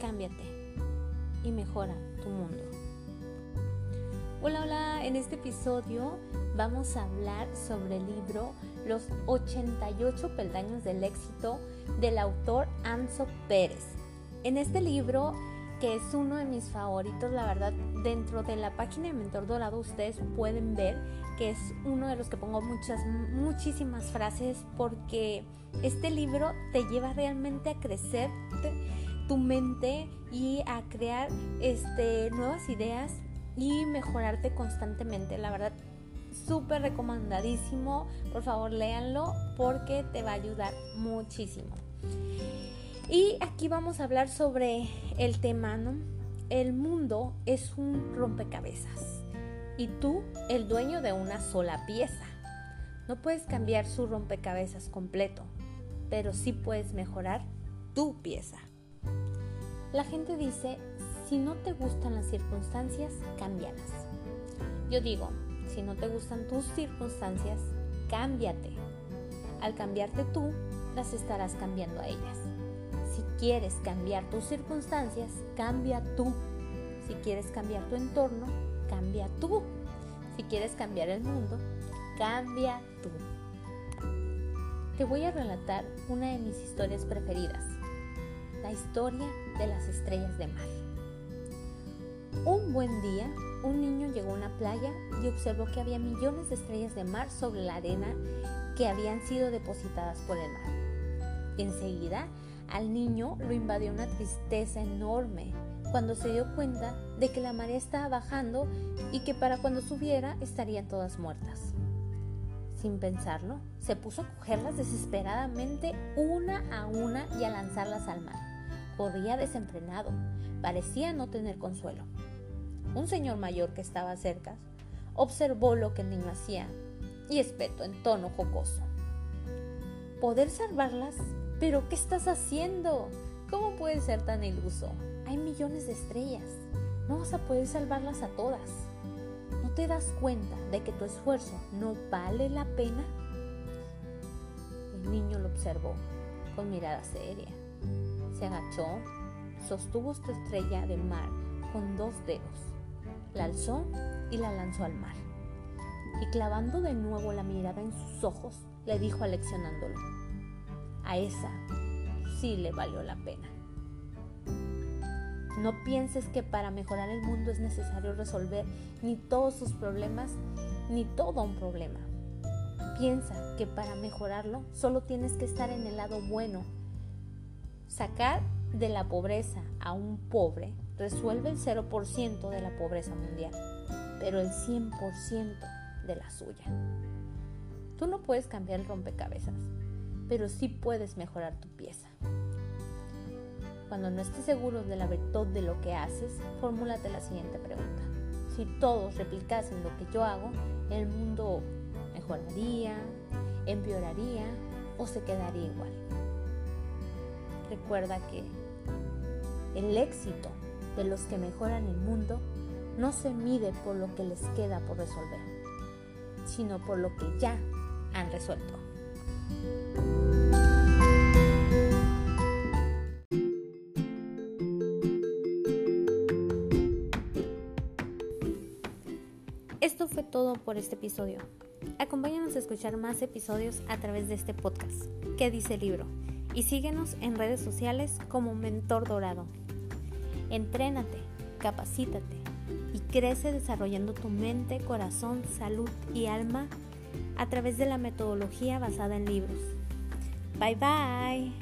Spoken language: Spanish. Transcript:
Cámbiate y mejora tu mundo. Hola, hola, en este episodio vamos a hablar sobre el libro Los 88 peldaños del éxito del autor Anso Pérez. En este libro, que es uno de mis favoritos, la verdad, dentro de la página de Mentor Dorado ustedes pueden ver que es uno de los que pongo muchas, muchísimas frases porque este libro te lleva realmente a crecer tu mente y a crear este, nuevas ideas y mejorarte constantemente. La verdad, súper recomendadísimo. Por favor, léanlo porque te va a ayudar muchísimo. Y aquí vamos a hablar sobre el tema, ¿no? El mundo es un rompecabezas y tú el dueño de una sola pieza. No puedes cambiar su rompecabezas completo, pero sí puedes mejorar tu pieza. La gente dice, si no te gustan las circunstancias, cámbialas. Yo digo, si no te gustan tus circunstancias, cámbiate. Al cambiarte tú, las estarás cambiando a ellas. Si quieres cambiar tus circunstancias, cambia tú. Si quieres cambiar tu entorno, cambia tú. Si quieres cambiar el mundo, cambia tú. Te voy a relatar una de mis historias preferidas, la historia de las estrellas de mar. Un buen día, un niño llegó a una playa y observó que había millones de estrellas de mar sobre la arena que habían sido depositadas por el mar. Enseguida, al niño lo invadió una tristeza enorme cuando se dio cuenta de que la marea estaba bajando y que para cuando subiera estarían todas muertas. Sin pensarlo, se puso a cogerlas desesperadamente una a una y a lanzarlas al mar. Corría desenfrenado, parecía no tener consuelo. Un señor mayor que estaba cerca observó lo que el niño hacía y espetó en tono jocoso. ¿Poder salvarlas? ¿Pero qué estás haciendo? ¿Cómo puedes ser tan iluso? Hay millones de estrellas. No vas a poder salvarlas a todas. ¿No te das cuenta de que tu esfuerzo no vale la pena? El niño lo observó con mirada seria. Se agachó, sostuvo su estrella de mar con dos dedos, la alzó y la lanzó al mar. Y clavando de nuevo la mirada en sus ojos, le dijo aleccionándolo, a esa sí le valió la pena. No pienses que para mejorar el mundo es necesario resolver ni todos sus problemas ni todo un problema. Piensa que para mejorarlo solo tienes que estar en el lado bueno. Sacar de la pobreza a un pobre resuelve el 0% de la pobreza mundial, pero el 100% de la suya. Tú no puedes cambiar el rompecabezas, pero sí puedes mejorar tu pieza. Cuando no estés seguro de la verdad de lo que haces, formúlate la siguiente pregunta. Si todos replicasen lo que yo hago, el mundo mejoraría, empeoraría o se quedaría igual. Recuerda que el éxito de los que mejoran el mundo no se mide por lo que les queda por resolver, sino por lo que ya han resuelto. Esto fue todo por este episodio. Acompáñanos a escuchar más episodios a través de este podcast, ¿Qué dice el libro? Y síguenos en redes sociales como Mentor Dorado. Entrénate, capacítate y crece desarrollando tu mente, corazón, salud y alma a través de la metodología basada en libros. Bye bye.